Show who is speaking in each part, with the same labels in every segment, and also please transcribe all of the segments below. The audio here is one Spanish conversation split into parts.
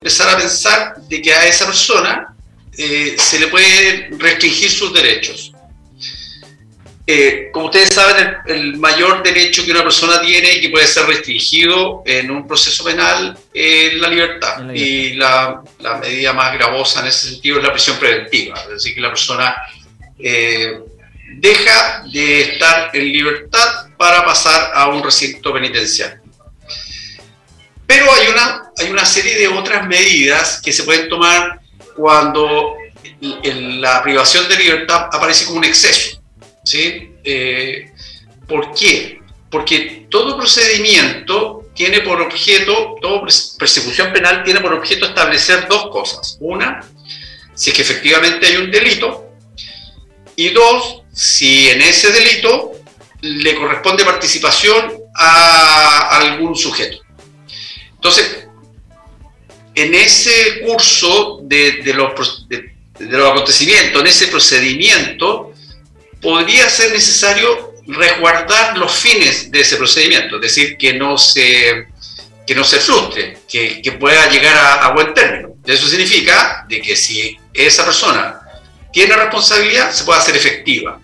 Speaker 1: empezar a pensar de que a esa persona eh, se le puede restringir sus derechos. Eh, como ustedes saben, el, mayor derecho que una persona tiene y que puede ser restringido en un proceso penal es la libertad. Y la, la, medida más gravosa en ese sentido es la prisión preventiva. Es decir, que la persona eh, deja de estar en libertad para pasar a un recinto penitenciario. Pero hay una, hay una serie de otras medidas que se pueden tomar cuando la privación de libertad aparece como un exceso. ¿sí? Eh, ¿Por qué? Porque todo procedimiento tiene por objeto, toda persecución penal tiene por objeto establecer dos cosas. Una, si es que efectivamente hay un delito, y dos, si en ese delito le corresponde participación a algún sujeto. Entonces, en ese curso de, los, acontecimientos, en ese procedimiento, podría ser necesario resguardar los fines de ese procedimiento, es decir, que no se, que no se frustre, que, pueda llegar a, buen término. Eso significa de que si esa persona tiene responsabilidad, se puede hacer efectiva.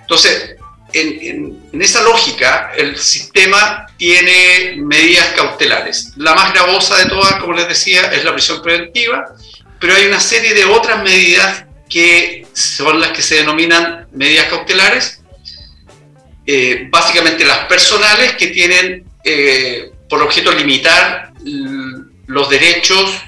Speaker 1: Entonces, en, en, esa lógica, el sistema tiene medidas cautelares. La más gravosa de todas, como les decía, es la prisión preventiva, pero hay una serie de otras medidas que son las que se denominan medidas cautelares, eh, básicamente las personales que tienen eh, por objeto limitar los derechos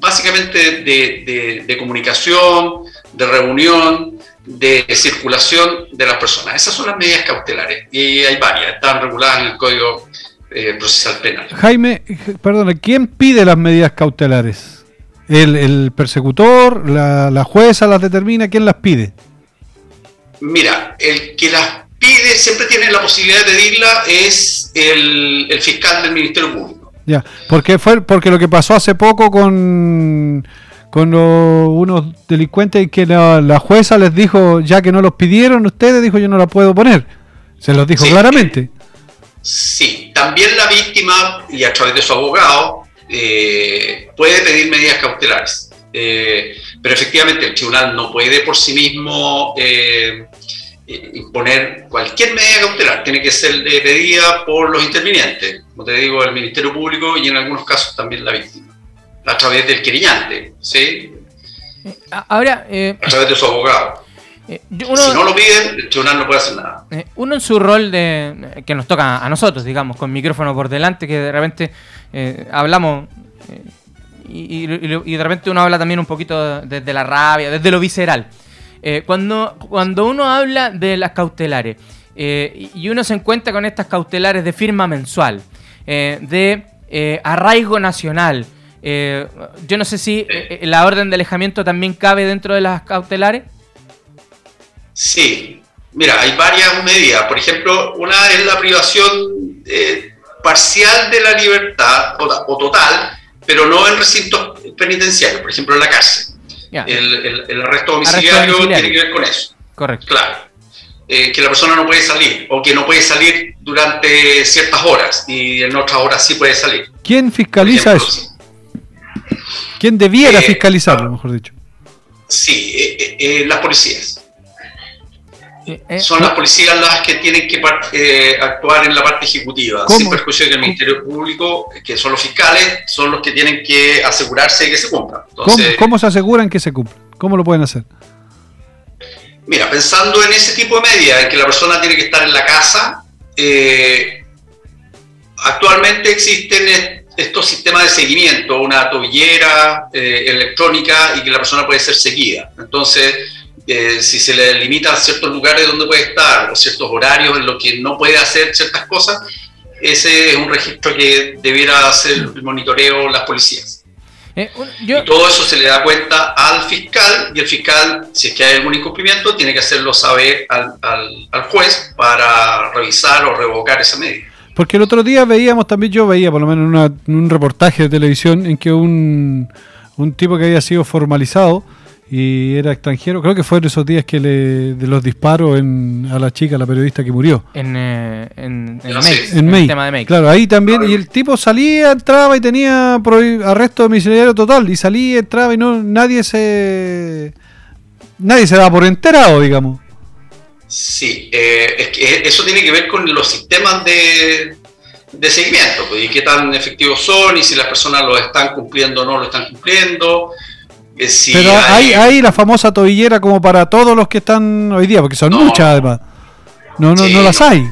Speaker 1: básicamente de, comunicación, de reunión, de circulación de las personas. Esas son las medidas cautelares y hay varias, están reguladas en el Código eh, Procesal Penal.
Speaker 2: Jaime, perdona, ¿quién pide las medidas cautelares? ¿El, persecutor, la, jueza las determina? ¿Quién las pide?
Speaker 1: Mira, el que las pide siempre tiene la posibilidad de pedirla es el, fiscal del Ministerio Público.
Speaker 2: Ya, porque fue porque lo que pasó hace poco con con unos delincuentes que la, jueza les dijo, ya que no los pidieron ustedes, dijo yo no la puedo poner. Se los dijo claramente.
Speaker 1: Sí, también la víctima, y a través de su abogado, eh, puede pedir medidas cautelares. Eh, pero efectivamente el tribunal no puede por sí mismo eh, imponer cualquier medida cautelar, tiene que ser pedida por los intervinientes, como te digo, el Ministerio Público y en algunos casos también la víctima, a través del querellante, ¿sí?
Speaker 3: Ahora,
Speaker 1: a través de su abogado. si no lo piden, el tribunal no puede hacer nada.
Speaker 3: uno en su rol de que nos toca a nosotros, digamos, con micrófono por delante, que de repente eh, hablamos eh, y, de repente uno habla también un poquito desde la rabia, desde lo visceral. Eh, cuando, cuando uno habla de las cautelares y uno se encuentra con estas cautelares de firma mensual, de arraigo nacional, yo no sé si la orden de alejamiento también cabe dentro de las cautelares.
Speaker 1: Sí, mira, hay varias medidas. Por ejemplo, una es la privación parcial de la libertad o, total, pero no en recintos penitenciarios, por ejemplo en la cárcel. El, arresto domiciliario, tiene que ver con eso.
Speaker 3: Correcto.
Speaker 1: Claro. Eh, que la persona no puede salir o que no puede salir durante ciertas horas y en otras horas sí puede salir.
Speaker 2: ¿Quién fiscaliza eso? ¿Quién debiera eh, fiscalizarlo, mejor dicho?
Speaker 1: Sí, eh, las policías. Eh, eh, son las policías las que tienen que eh, actuar en la parte ejecutiva, sin perjuicio que el Ministerio Público, que son los fiscales, son los que tienen que asegurarse de que se cumpla.
Speaker 2: ¿Cómo, se aseguran que se cumpla? ¿Cómo lo pueden hacer?
Speaker 1: Mira, pensando en ese tipo de medidas, en que la persona tiene que estar en la casa, actualmente existen estos sistemas de seguimiento, una tobillera electrónica y que la persona puede ser seguida. Entonces, si se le limita a ciertos lugares donde puede estar o ciertos horarios en los que no puede hacer ciertas cosas, ese es un registro que debiera hacer el monitoreo las policías. Eh, y todo eso se le da cuenta al fiscal y el fiscal, si es que hay algún incumplimiento, tiene que hacerlo saber al, al, juez para revisar o revocar esa medida.
Speaker 2: Porque el otro día veíamos también, yo veía por lo menos en un reportaje de televisión en que un, un tipo que había sido formalizado, y era extranjero. Creo que fue en esos días que le, de los disparos en, a la chica, la periodista que murió.
Speaker 3: En, eh, en, en,
Speaker 1: No, sí.
Speaker 2: En
Speaker 3: en el
Speaker 2: May.
Speaker 3: tema de Make.
Speaker 2: Claro, ahí también. Y el tipo salía, entraba y tenía arresto domiciliario total. Y salía, entraba y no nadie se. Nadie se da por enterado, digamos.
Speaker 1: Sí, eh, es que eso tiene que ver con los sistemas de, de seguimiento, pues, y qué tan efectivos son, y si las personas lo están cumpliendo o no lo están cumpliendo. eh, si
Speaker 2: Pero hay, hay la famosa tobillera como para todos los que están hoy día, porque son
Speaker 1: No.
Speaker 2: muchas además. No, no,
Speaker 1: Sí,
Speaker 2: no las
Speaker 1: no.
Speaker 2: hay.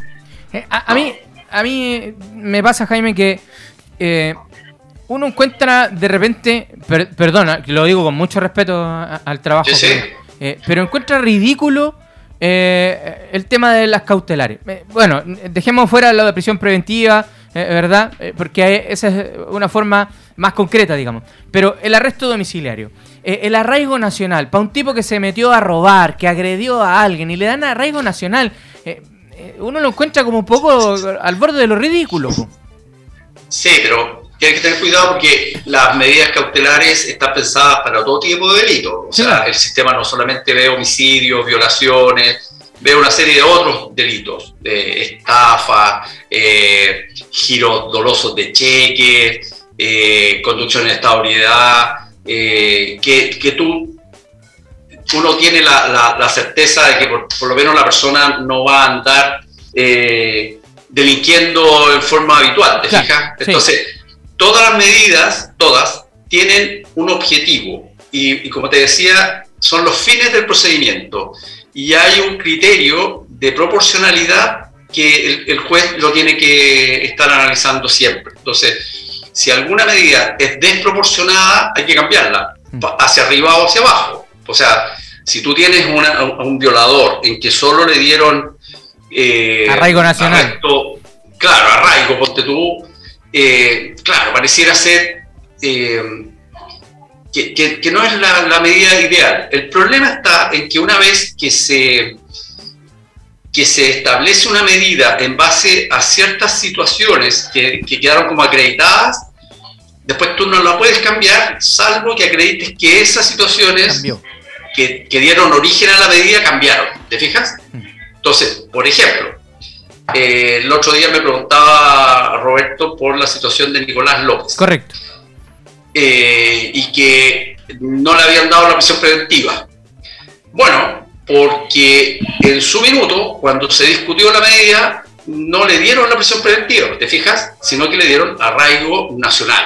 Speaker 3: Eh, a, a mí, a mí me pasa, Jaime, que eh, uno encuentra de repente, per- perdona, que lo digo con mucho respeto a- al trabajo,
Speaker 1: Sí, sí.
Speaker 3: pero, eh, pero encuentra ridículo eh, el tema de las cautelares. Eh, bueno, dejemos fuera lo de prisión preventiva, eh, ¿verdad? Porque esa es una forma más concreta, digamos. Pero el arresto domiciliario. el arraigo nacional, para un tipo que se metió a robar, que agredió a alguien y le dan arraigo nacional, uno lo encuentra como un poco al borde de lo ridículo.
Speaker 1: Sí, pero tienes que tener cuidado porque las medidas cautelares están pensadas para todo tipo de delitos. O sea,
Speaker 3: Claro.
Speaker 1: el sistema no solamente ve homicidios, violaciones, ve una serie de otros delitos, de estafa, eh, giros dolosos de cheques, eh, conducción en estado de eh, que, que tú uno tiene la, la- la certeza de que por, por lo menos la persona no va a andar eh, delinquiendo en forma habitual, ¿te
Speaker 3: Claro,
Speaker 1: fijas?
Speaker 3: sí.
Speaker 1: Todas las medidas, todas, tienen un objetivo y, y como te decía, son los fines del procedimiento y hay un criterio de proporcionalidad que el, el juez lo tiene que estar analizando siempre. Entonces, si alguna medida es desproporcionada, hay que cambiarla,
Speaker 3: Mm.
Speaker 1: hacia arriba o hacia abajo. O sea, si tú tienes una- a un violador en que solo le dieron... eh,
Speaker 3: Arraigo nacional.
Speaker 1: arresto- claro, arraigo, ponte tú. Eh, claro, pareciera ser eh, que, que- que no es la, la medida ideal. El problema está en que una vez que se, que se establece una medida en base a ciertas situaciones que, que quedaron como acreditadas, después tú no la puedes cambiar, salvo que acredites que esas situaciones que, que dieron origen a la medida cambiaron. ¿Te fijas?
Speaker 3: Mm.
Speaker 1: Entonces, por ejemplo, eh, el otro día me preguntaba Roberto por la situación de Nicolás López
Speaker 3: Correcto.
Speaker 1: eh, y que no le habían dado la prisión preventiva. Bueno, porque en su minuto, cuando se discutió la medida, no le dieron la prisión preventiva, ¿te fijas? Sino que le dieron arraigo nacional.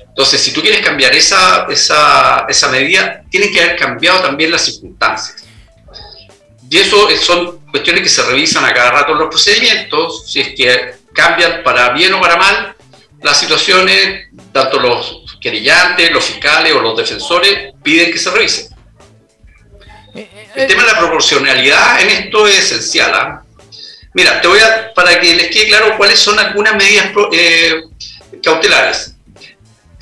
Speaker 1: Entonces, si tú quieres cambiar esa, esa, esa medida, tienen que haber cambiado también las circunstancias. Y eso es- son cuestiones que se revisan a cada rato en los procedimientos, si es que cambian para bien o para mal las situaciones, tanto los querellantes, los fiscales o los defensores piden que se revisen.
Speaker 3: Eh, eh,
Speaker 1: El tema de la proporcionalidad en esto es esencial. ¿ah? Mira, te voy a, para que les quede claro cuáles son algunas medidas eh, cautelares.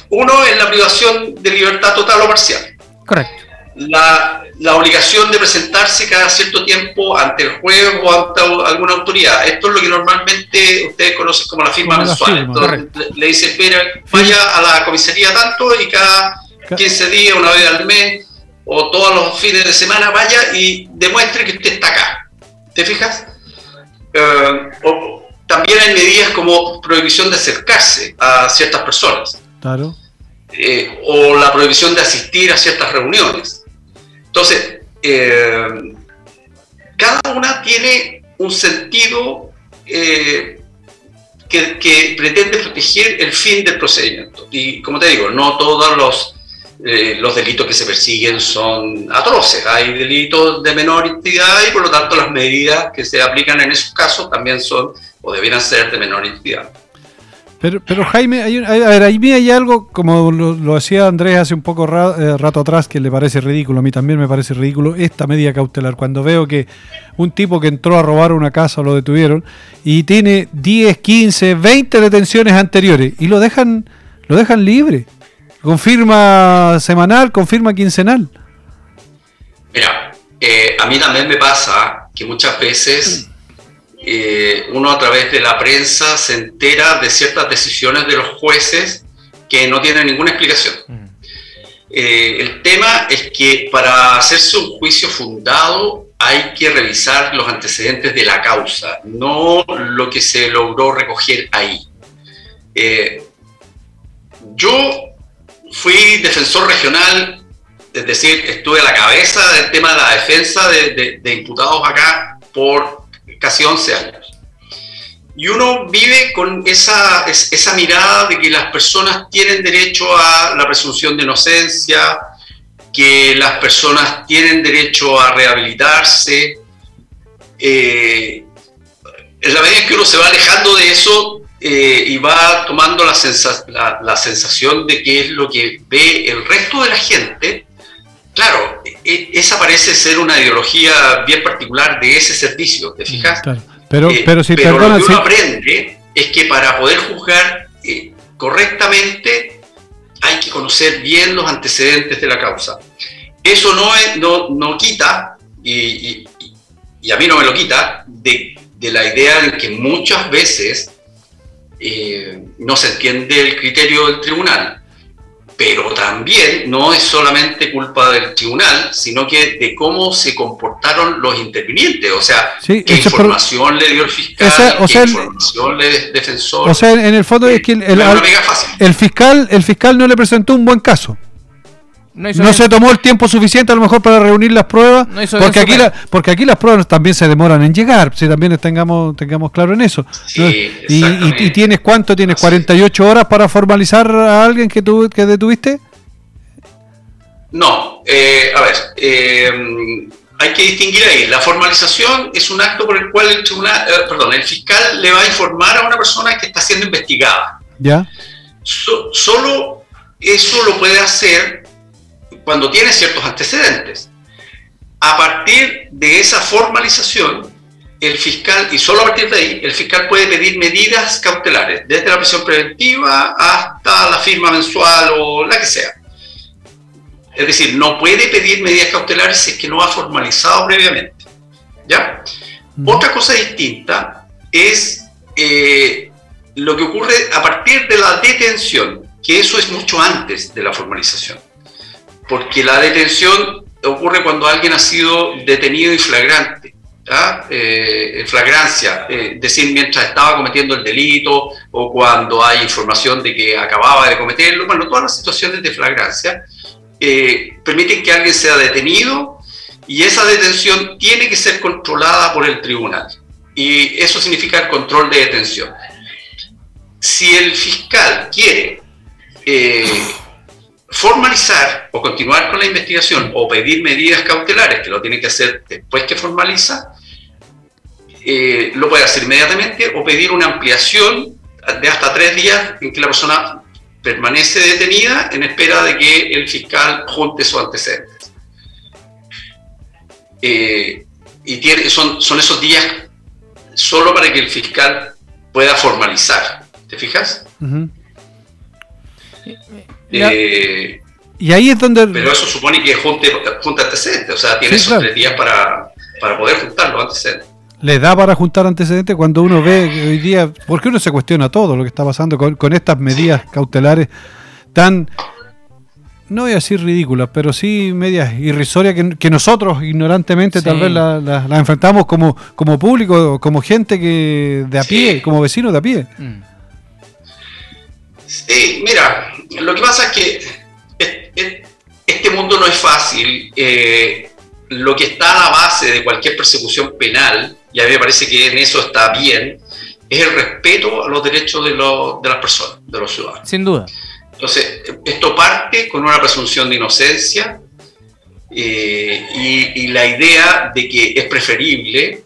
Speaker 1: Uno es la privación de libertad total o parcial.
Speaker 3: correcto.
Speaker 1: La, la obligación de presentarse cada cierto tiempo ante el juez o ante alguna autoridad. Esto es lo que normalmente ustedes conocen como la firma
Speaker 2: Como la
Speaker 1: mensual.
Speaker 2: firma,
Speaker 1: Entonces, le, le dice, vaya a la comisaría tanto y cada
Speaker 2: Ca-
Speaker 1: 15 días, una vez al mes o todos los fines de semana vaya y demuestre que usted está acá. ¿Te fijas? Eh, o- también hay medidas como prohibición de acercarse a ciertas personas
Speaker 2: Claro.
Speaker 1: eh, o la prohibición de asistir a ciertas reuniones. Entonces, eh, cada una tiene un sentido eh, que, pretende proteger el fin del procedimiento. Y como te digo, no todos los, eh, los delitos que se persiguen son atroces. Hay delitos de menor entidad y por lo tanto las medidas que se aplican en esos casos también son o debieran ser de menor entidad.
Speaker 2: Pero, pero Jaime, hay a ver, ahí hay algo, como lo, lo decía Andrés hace un poco ra- eh, rato atrás, que le parece ridículo, a mí también me parece ridículo esta medida cautelar. Cuando veo que un tipo que entró a robar una casa lo detuvieron y tiene 10, 15, 20 detenciones anteriores y lo dejan, lo dejan libre. Confirma semanal, confirma quincenal.
Speaker 1: Mira, eh, a mí también me pasa que muchas veces eh, uno a través de la prensa se entera de ciertas decisiones de los jueces que no tienen ninguna explicación.
Speaker 3: Mm.
Speaker 1: Eh, el tema es que para hacerse un juicio fundado hay que revisar los antecedentes de la causa, no lo que se logró recoger ahí. Eh, yo fui defensor regional, es decir, estuve a la cabeza del tema de la defensa de, de imputados acá por casi 11 años. Y uno vive con esa, esa mirada de que las personas tienen derecho a la presunción de inocencia, que las personas tienen derecho a rehabilitarse. Eh, la medida en que uno se va alejando de eso eh, y va tomando la, la, sensación de que es lo que ve el resto de la gente, claro, esa parece ser una ideología bien particular de ese servicio, ¿te fijas?
Speaker 2: Pero, eh, pero si
Speaker 1: pero lo que uno aprende es que para poder juzgar eh, correctamente hay que conocer bien los antecedentes de la causa. Eso no, es, no, no quita, y, y, a mí no me lo quita, de, de la idea de que muchas veces eh, no se entiende el criterio del tribunal pero también no es solamente culpa del tribunal, sino que de cómo se comportaron los intervinientes, o sea, qué información le dio el fiscal, qué información le dio el defensor.
Speaker 2: O sea, en el fondo es que el, el, fiscal, el fiscal no le presentó un buen caso. No, se tomó el tiempo suficiente a lo mejor para reunir las pruebas, porque, aquí porque aquí las pruebas también se demoran en llegar, si también tengamos, tengamos claro en eso. y, tienes cuánto? ¿Tienes 48 horas para formalizar a alguien que, tú, que detuviste?
Speaker 1: No, eh, a ver, eh, hay que distinguir ahí. La formalización es un acto por el cual el tribunal, eh, perdón, el fiscal le va a informar a una persona que está siendo investigada.
Speaker 2: Ya.
Speaker 1: solo eso lo puede hacer cuando tiene ciertos antecedentes. A partir de esa formalización, el fiscal, y solo a partir de ahí, el fiscal puede pedir medidas cautelares, desde la prisión preventiva hasta la firma mensual o la que sea. Es decir, no puede pedir medidas cautelares si es que no ha formalizado previamente. ¿Ya? Otra cosa distinta es eh, lo que ocurre a partir de la detención, que eso es mucho antes de la formalización porque la detención ocurre cuando alguien ha sido detenido y flagrante, eh, en flagrancia, es eh, decir, mientras estaba cometiendo el delito o cuando hay información de que acababa de cometerlo, bueno, todas las situaciones de flagrancia eh, permiten que alguien sea detenido y esa detención tiene que ser controlada por el tribunal. Y eso significa el control de detención. Si el fiscal quiere formalizar o continuar con la investigación o pedir medidas cautelares, que lo tiene que hacer después que formaliza, eh, lo puede hacer inmediatamente o pedir una ampliación de hasta tres días en que la persona permanece detenida en espera de que el fiscal junte sus antecedentes. Eh, y son, son esos días solo para que el fiscal pueda formalizar. ¿Te fijas?
Speaker 2: Eh, y ahí es donde...
Speaker 1: Pero eso supone que junte, junta antecedentes, o sea, tiene esos tres días para, para poder juntar los antecedentes.
Speaker 2: Le da para juntar antecedentes cuando uno ve hoy día, porque uno se cuestiona todo lo que está pasando con, con estas medidas cautelares tan, no voy a decir ridículas, pero sí medias irrisorias que, nosotros ignorantemente tal vez las la, enfrentamos como, como público, como gente que de a pie, como vecinos de a pie. Mm.
Speaker 1: Sí, mira, lo que pasa es que este mundo no es fácil. Eh, lo que está a la base de cualquier persecución penal, y a mí me parece que en eso está bien, es el respeto a los derechos de, las personas, de los ciudadanos.
Speaker 3: Sin duda.
Speaker 1: Entonces, esto parte con una presunción de inocencia eh, y, la idea de que es preferible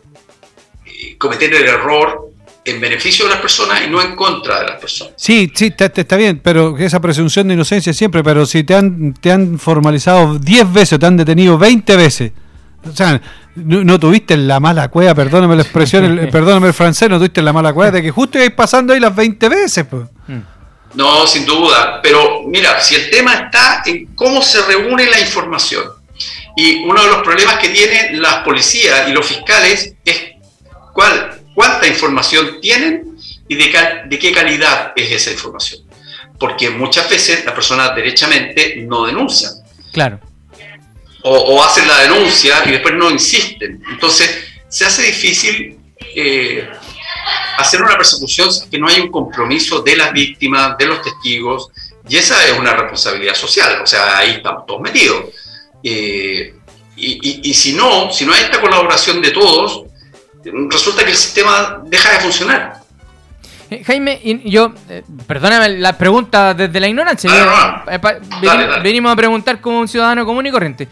Speaker 1: eh, cometer el error en beneficio de las personas y no en contra de las personas.
Speaker 2: Sí, sí, está, bien, pero esa presunción de inocencia siempre, pero si te han, te han formalizado 10 veces, te han detenido 20 veces, o sea, no, tuviste la mala cueva, perdóname la expresión, el, perdóname el francés, no tuviste la mala cueva de que justo ibas pasando ahí las 20 veces. Pues.
Speaker 1: No, sin duda, pero mira, si el tema está en cómo se reúne la información, y uno de los problemas que tienen las policías y los fiscales es cuál cuánta información tienen y de, qué calidad es esa información. porque muchas veces las personas derechamente no denuncian.
Speaker 3: Claro.
Speaker 1: O, hacen la denuncia y después no insisten. Entonces, se hace difícil eh, hacer una persecución que no hay un compromiso de las víctimas, de los testigos, y esa es una responsabilidad social, o sea, ahí estamos todos metidos. Eh, y, si no, si no hay esta colaboración de todos, resulta que el sistema deja de funcionar.
Speaker 3: Eh, Jaime, yo, eh, perdóname la pregunta desde la ignorancia. venimos, a preguntar como un ciudadano común y corriente.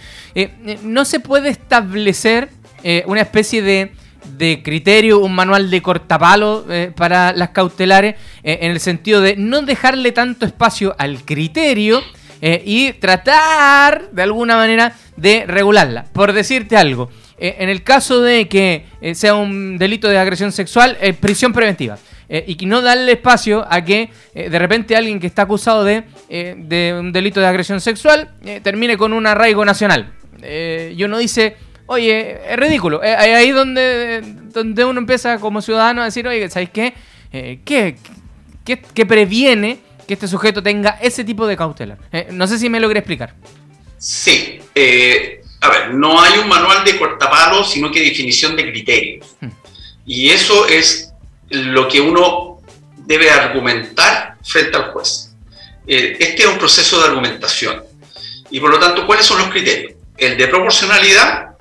Speaker 3: ¿No se puede establecer una especie de de criterio, un manual de cortapalo eh, para las cautelares, eh, en el sentido de no dejarle tanto espacio al criterio eh, y tratar de alguna manera de regularla. Por decirte algo, en el caso de que sea un delito de agresión sexual, prisión preventiva. y que no darle espacio a que de repente alguien que está acusado de, un delito de agresión sexual termine con un arraigo nacional. y uno dice, Oye, es ridículo. Eh, ahí donde, donde uno empieza como ciudadano a decir, oye, ¿sabes qué? Eh, ¿qué, qué, previene que este sujeto tenga ese tipo de cautela? Eh, no sé si me logré explicar.
Speaker 1: Sí. A ver, no hay un manual de cortapalo, sino que definición de criterios. Hmm. Y eso es lo que uno debe argumentar frente al juez. este es un proceso de argumentación. Y por lo tanto, ¿cuáles son los criterios? El de proporcionalidad,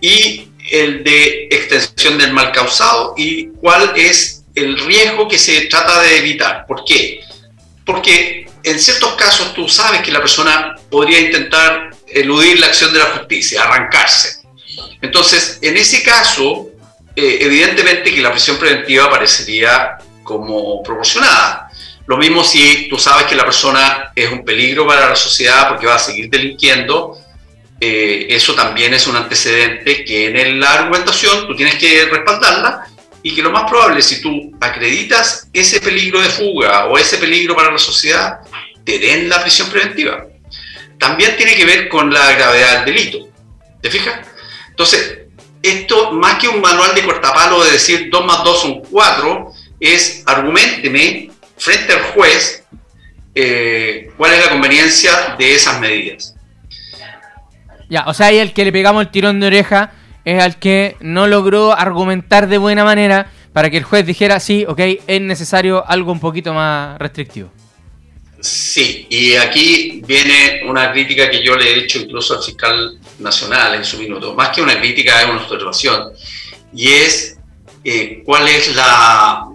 Speaker 1: y el de extensión del mal causado y cuál es el riesgo que se trata de evitar. ¿Por qué? Porque en ciertos casos tú sabes que la persona podría intentar eludir la acción de la justicia, arrancarse. Entonces, en ese caso, eh, evidentemente que la prisión preventiva parecería como proporcionada. Lo mismo si tú sabes que la persona es un peligro para la sociedad porque va a seguir delinquiendo, eh, eso también es un antecedente que en la argumentación tú tienes que respaldarla y que lo más probable, si tú acreditas ese peligro de fuga o ese peligro para la sociedad, te den la prisión preventiva. También tiene que ver con la gravedad del delito. ¿Te fijas? Entonces, esto más que un manual de cortapalo de decir 2 más 2 son 4, es argumenteme frente al juez eh, cuál es la conveniencia de esas medidas.
Speaker 3: Ya, o sea, ahí el que le pegamos el tirón de oreja es al que no logró argumentar de buena manera para que el juez dijera, sí, ok, es necesario algo un poquito más restrictivo.
Speaker 1: Sí, y aquí viene una crítica que yo le he hecho incluso al fiscal nacional en su minuto. Más que una crítica, es una observación. Y es eh, cuál es la,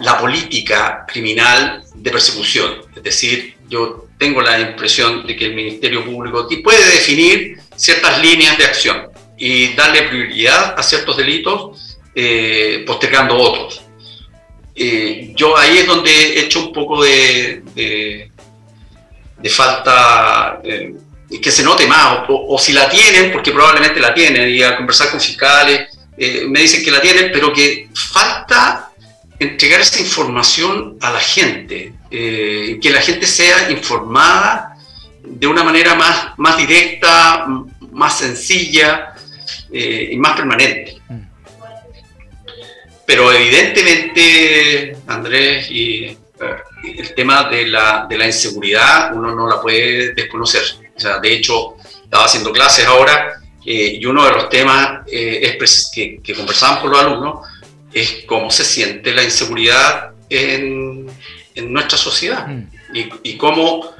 Speaker 1: la política criminal de persecución. Es decir, yo tengo la impresión de que el Ministerio Público puede definir ciertas líneas de acción y darle prioridad a ciertos delitos eh, postergando otros. Eh, yo ahí es donde he hecho un poco de, de, falta, eh, que se note más, o, si la tienen, porque probablemente la tienen, y al conversar con fiscales me dicen que la tienen, pero que falta entregar esa información a la gente, que la gente sea informada de una manera más, más directa, más sencilla eh, y más permanente. Mm. Pero evidentemente, Andrés, y, eh, el tema de la, de la, inseguridad uno no la puede desconocer. O sea, de hecho, estaba haciendo clases ahora eh, y uno de los temas es que, que conversamos con los alumnos es cómo se siente la inseguridad en, en nuestra sociedad mm. y, y, cómo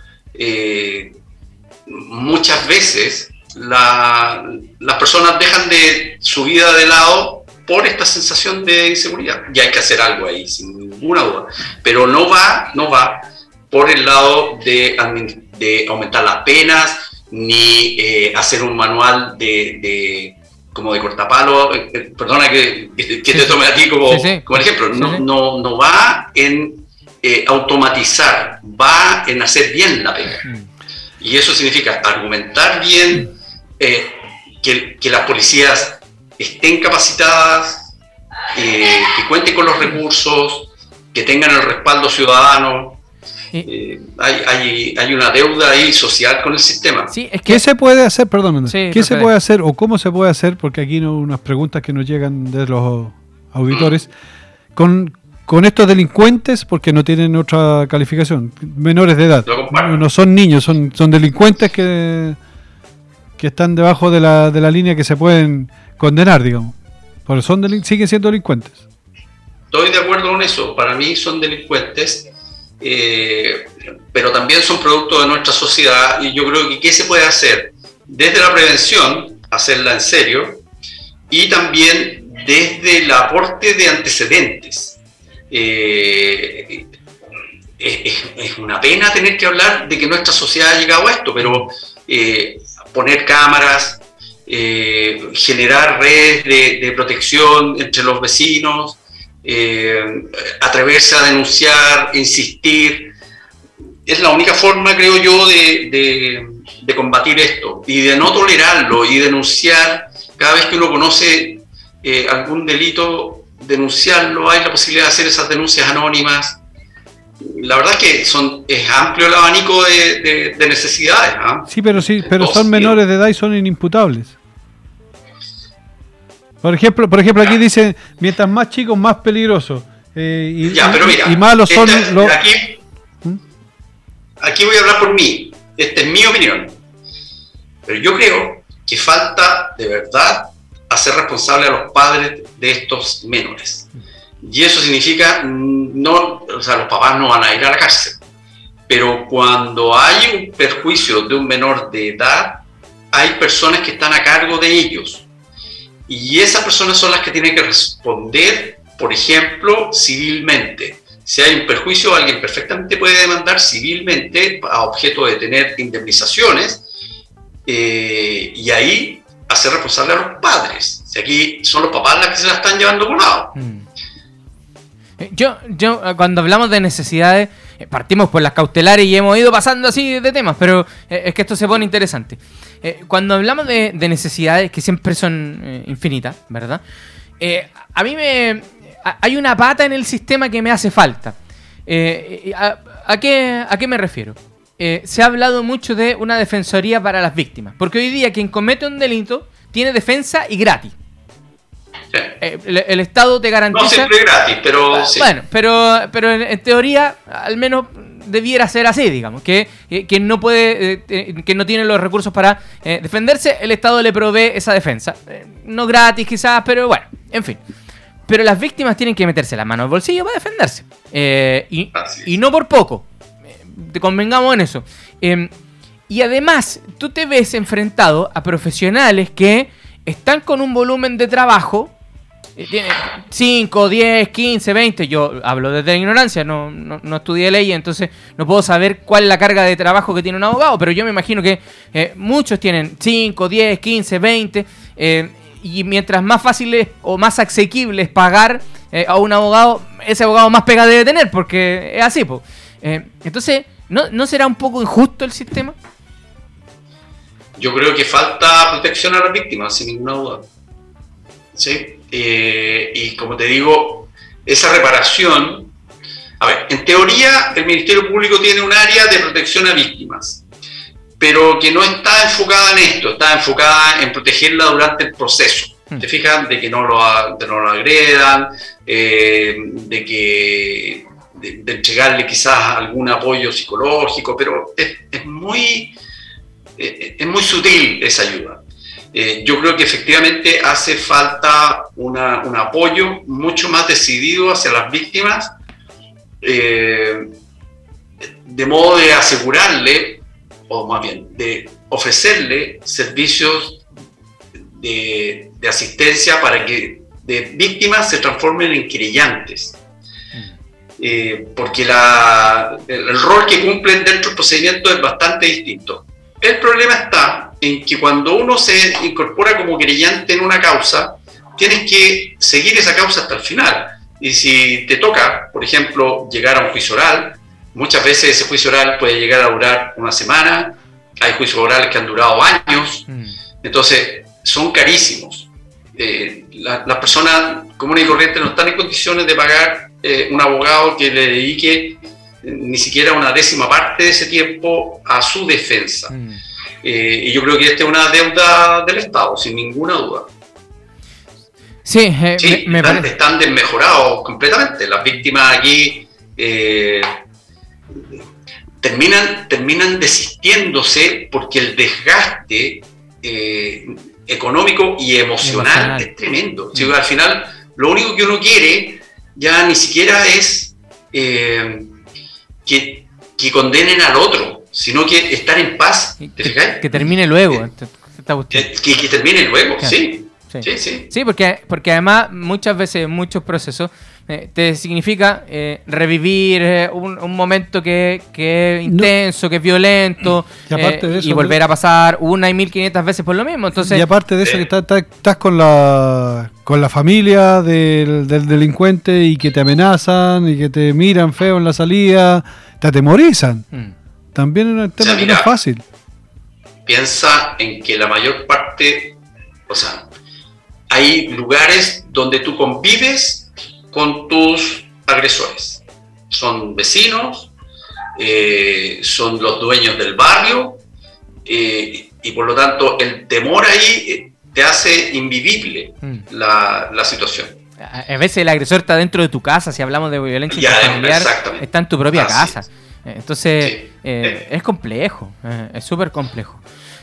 Speaker 1: muchas veces las personas dejan de su vida de lado por esta sensación de inseguridad. Y hay que hacer algo ahí, sin ninguna duda. Pero no va, no va por el lado de, de aumentar las penas, ni eh, hacer un manual de, como de cortapalo. Eh, eh, perdona que, te tome a ti como, como ejemplo. No, no, no, va en automatizar, va en hacer bien la pena. Mm. Y eso significa argumentar bien, eh, que, las policías estén capacitadas, eh, que cuenten con los recursos, que tengan el respaldo ciudadano. Eh, hay, hay, una deuda ahí social con el sistema.
Speaker 2: Sí, es que... ¿Qué se puede hacer, perdón, qué se puede hacer o cómo se puede hacer? Porque aquí hay unas preguntas que nos llegan de los auditores. con, con estos delincuentes, porque no tienen otra calificación, menores de edad. No, no son niños, son, son delincuentes que, que están debajo de la, de la línea que se pueden condenar, digamos. Porque son siguen siendo delincuentes.
Speaker 1: Estoy de acuerdo con eso. Para mí son delincuentes, eh, pero también son producto de nuestra sociedad. Y yo creo que qué se puede hacer desde la prevención, hacerla en serio, y también desde el aporte de antecedentes. Eh, es una pena tener que hablar de que nuestra sociedad ha llegado a esto, pero eh, poner cámaras, eh, generar redes de, de protección entre los vecinos, eh, atreverse a denunciar, insistir, es la única forma, creo yo, de, de- de combatir esto y de no tolerarlo y denunciar cada vez que uno conoce eh, algún delito, denunciarlo, hay la posibilidad de hacer esas denuncias anónimas. La verdad es que son, es amplio el abanico de, de- de necesidades. ¿ah?
Speaker 2: Sí, pero sí, pero son menores de edad y son inimputables. Por ejemplo, por ejemplo aquí dice, mientras más chicos, más peligrosos. Eh, y,
Speaker 1: Ya, pero mira,
Speaker 2: y malos son
Speaker 1: esta-
Speaker 2: los...
Speaker 1: aquí,
Speaker 2: ¿Mm?
Speaker 1: aquí voy a hablar por mí. Esta es mi opinión. Pero yo creo que falta de verdad hacer responsable a los padres de estos menores. Y eso significa, no, o sea, los papás no van a ir a la cárcel. Pero cuando hay un perjuicio de un menor de edad, hay personas que están a cargo de ellos. Y esas personas son las que tienen que responder, por ejemplo, civilmente. Si hay un perjuicio, alguien perfectamente puede demandar civilmente a objeto de tener indemnizaciones eh, y ahí hacer responsable a los padres. Si aquí son los papás las que se la están llevando volado.
Speaker 3: Mm. Eh, Yo, yo, cuando hablamos de necesidades, partimos por las cautelares y hemos ido pasando así de temas, pero eh, es que esto se pone interesante. Eh, cuando hablamos de, de necesidades que siempre son eh, infinitas, ¿verdad? Eh, a mí me. hay una pata en el sistema que me hace falta. Eh, eh, a, qué, ¿A qué me refiero? Eh, se ha hablado mucho de una defensoría para las víctimas, porque hoy día quien comete un delito tiene defensa y gratis.
Speaker 1: Sí.
Speaker 3: Eh, el, el Estado te
Speaker 1: No
Speaker 3: garantiza.
Speaker 1: siempre gratis, pero sí.
Speaker 3: Bueno, pero, pero en, en teoría, al menos debiera ser así, digamos, que, que, que no puede, eh, que no tiene los recursos para eh, defenderse, el Estado le provee esa defensa. Eh, no gratis quizás, pero bueno, en fin. Pero las víctimas tienen que meterse la mano al bolsillo para defenderse. Y, y no por poco. Te convengamos en eso. Y además, tú te ves enfrentado a profesionales que están con un volumen de trabajo. eh, tiene 5, 10, 15, 20. Yo hablo desde la ignorancia, no, no, no estudié ley, entonces no puedo saber cuál es la carga de trabajo que tiene un abogado, pero yo me imagino que eh, muchos tienen 5, 10, 15, 20. eh, y mientras más fácil es o más asequible pagar eh, a un abogado, ese abogado más pega debe tener, porque es así. po. Eh, entonces, ¿no, ¿no será un poco injusto el sistema?
Speaker 1: Yo creo que falta protección a las víctimas, sin ninguna duda. ¿Sí? Eh, y como te digo, esa reparación. A ver, en teoría, el Ministerio Público tiene un área de protección a víctimas, pero que no está enfocada en esto, está enfocada en protegerla durante el proceso.
Speaker 3: Hmm.
Speaker 1: ¿Te fijas? De que no lo, de no lo agredan, eh, de que de, de entregarle quizás algún apoyo psicológico, pero es, es muy eh, es muy sutil esa ayuda. Eh, yo creo que efectivamente hace falta una- un apoyo mucho más decidido hacia las víctimas, eh, de modo de asegurarle, o más bien, de ofrecerle servicios de, de asistencia para que de víctimas se transformen en querellantes. Eh, porque la- el, el rol que cumplen dentro del procedimiento es bastante distinto. El problema está en que cuando uno se incorpora como querellante en una causa, tienes que seguir esa causa hasta el final. Y si te toca, por ejemplo, llegar a un juicio oral, muchas veces ese juicio oral puede llegar a durar una semana, hay juicios orales que han durado años, entonces son carísimos. Eh, la- las personas comunes y corrientes no están en condiciones de pagar eh, un abogado que le dedique ni siquiera una décima parte de ese tiempo a su defensa.
Speaker 3: Mm.
Speaker 1: Eh, y yo creo que esta es una deuda del Estado, sin ninguna duda.
Speaker 3: Sí, eh,
Speaker 1: Sí,
Speaker 3: me,
Speaker 1: están, están desmejorados completamente. Las víctimas aquí eh, terminan, terminan desistiéndose porque el desgaste económico y emocional,
Speaker 3: Emocional.
Speaker 1: es tremendo.
Speaker 3: Mm.
Speaker 1: al final, lo único que uno quiere ya ni siquiera es eh, que, que condenen al otro, sino que estar en paz. ¿Te
Speaker 3: Que,
Speaker 1: fijáis?
Speaker 3: que termine luego cuestión.
Speaker 1: Que, que- que termine luego,
Speaker 3: Claro.
Speaker 1: sí.
Speaker 3: Sí.
Speaker 1: Sí, sí.
Speaker 3: Sí, porque, porque además muchas veces, muchos procesos, eh, te significa eh, revivir eh, un, un momento que, que es intenso, que es violento,
Speaker 2: Y aparte de eso,
Speaker 3: y volver a pasar una y mil quinientas veces por lo mismo. Entonces,
Speaker 2: y aparte de eso, que estás, con la con la familia del, del delincuente y que te amenazan y que te miran feo en la salida, te atemorizan.
Speaker 3: mm,
Speaker 2: También es un tema
Speaker 1: sea,
Speaker 2: que no es fácil.
Speaker 1: piensa en que la mayor parte, o sea, hay lugares donde tú convives con tus agresores. Son vecinos, eh, son los dueños del barrio, eh, y por lo tanto el temor ahí eh, te hace invivible
Speaker 3: mm.
Speaker 1: la, la situación.
Speaker 3: A veces el agresor está dentro de tu casa, si hablamos de violencia
Speaker 1: Ya, exactamente.
Speaker 3: está en tu propia
Speaker 1: Así
Speaker 3: casa.
Speaker 1: es.
Speaker 3: Eh, Entonces,
Speaker 1: Sí.
Speaker 3: eh,
Speaker 1: Eh.
Speaker 3: es complejo, eh, es súper complejo.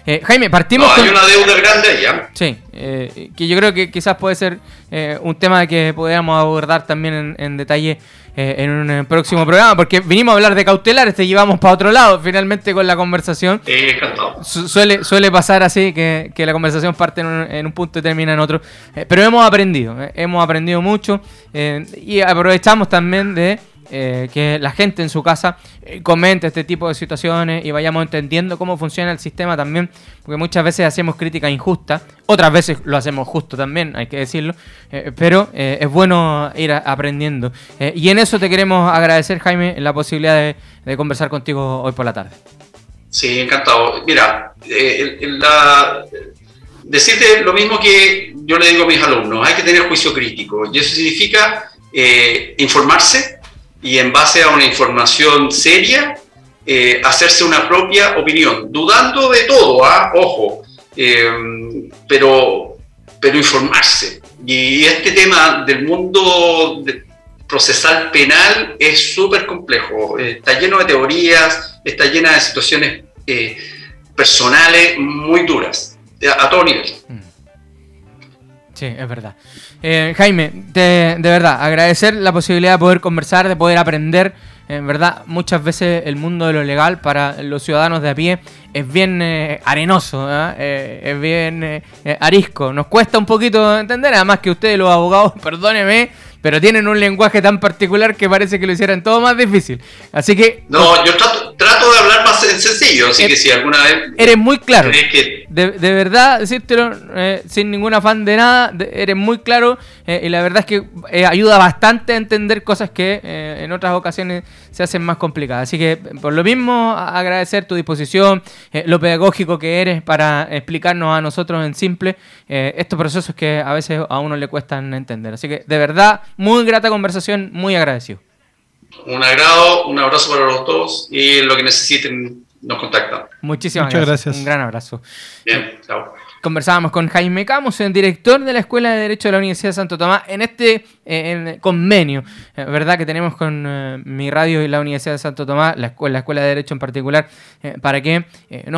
Speaker 3: Eh, Jaime, partimos
Speaker 1: No,
Speaker 3: con...
Speaker 1: hay una deuda grande allá.
Speaker 3: Sí, eh, que yo creo que quizás puede ser eh, un tema que podríamos abordar también en, en detalle en un próximo programa, porque vinimos a hablar de cautelares, te llevamos para otro lado finalmente con la conversación.
Speaker 1: Encantado.
Speaker 3: Su- suele, suele pasar así, que, que la conversación parte en un, en un punto y termina en otro. Pero hemos aprendido, hemos aprendido mucho y aprovechamos también de eh, que la gente en su casa eh, comente este tipo de situaciones y vayamos entendiendo cómo funciona el sistema también, porque muchas veces hacemos crítica injusta, otras veces lo hacemos justo también, hay que decirlo, eh, pero eh, es bueno ir a- aprendiendo. Eh, y en eso te queremos agradecer, Jaime, la posibilidad de, de conversar contigo hoy por la tarde.
Speaker 1: Sí, encantado. Mira, eh, la- decirte lo mismo que yo le digo a mis alumnos, hay que tener juicio crítico y eso significa informarse y en base a una información seria eh, hacerse una propia opinión, dudando de todo, ¿ah? ojo, eh, pero, pero informarse. Y este tema del mundo procesal penal es súper complejo, está lleno de teorías, está llena de situaciones eh, personales muy duras, a, a todo nivel.
Speaker 3: Sí, es verdad. Eh, Jaime, te- de verdad, agradecer la posibilidad de poder conversar, de poder aprender. En verdad, muchas veces el mundo de lo legal para los ciudadanos de a pie es bien eh, arenoso, ¿ah? Eh, es bien eh, eh, arisco. Nos cuesta un poquito entender, además que ustedes los abogados, perdóneme, pero tienen un lenguaje tan particular que parece que lo hicieran todo más difícil. Así que
Speaker 1: No, yo trato, trato de hablar más en sencillo, así
Speaker 3: Eh,
Speaker 1: que si alguna vez
Speaker 3: eres muy claro.
Speaker 1: que...
Speaker 3: De, de verdad, decírtelo eh, sin ningún afán de nada, de- eres muy claro eh, y la verdad es que eh, ayuda bastante a entender cosas que en otras ocasiones se hacen más complicadas. Así que por lo mismo, agradecer tu disposición, lo pedagógico que eres para explicarnos a nosotros en simple estos procesos que a veces a uno le cuestan entender. Así que de verdad, muy grata conversación, muy agradecido.
Speaker 1: Un agrado, un abrazo para los dos y lo que necesiten nos contactan.
Speaker 3: Muchísimas
Speaker 2: Muchas
Speaker 3: gracias.
Speaker 2: gracias.
Speaker 3: Un gran abrazo.
Speaker 1: Bien, chao.
Speaker 3: Conversábamos con Jaime Camus, el director de la Escuela de Derecho de la Universidad de Santo Tomás, en este eh, en convenio, eh, ¿verdad? Que tenemos con eh, mi radio y la Universidad de Santo Tomás, la escuela, la Escuela de Derecho en particular, eh, para que eh, nos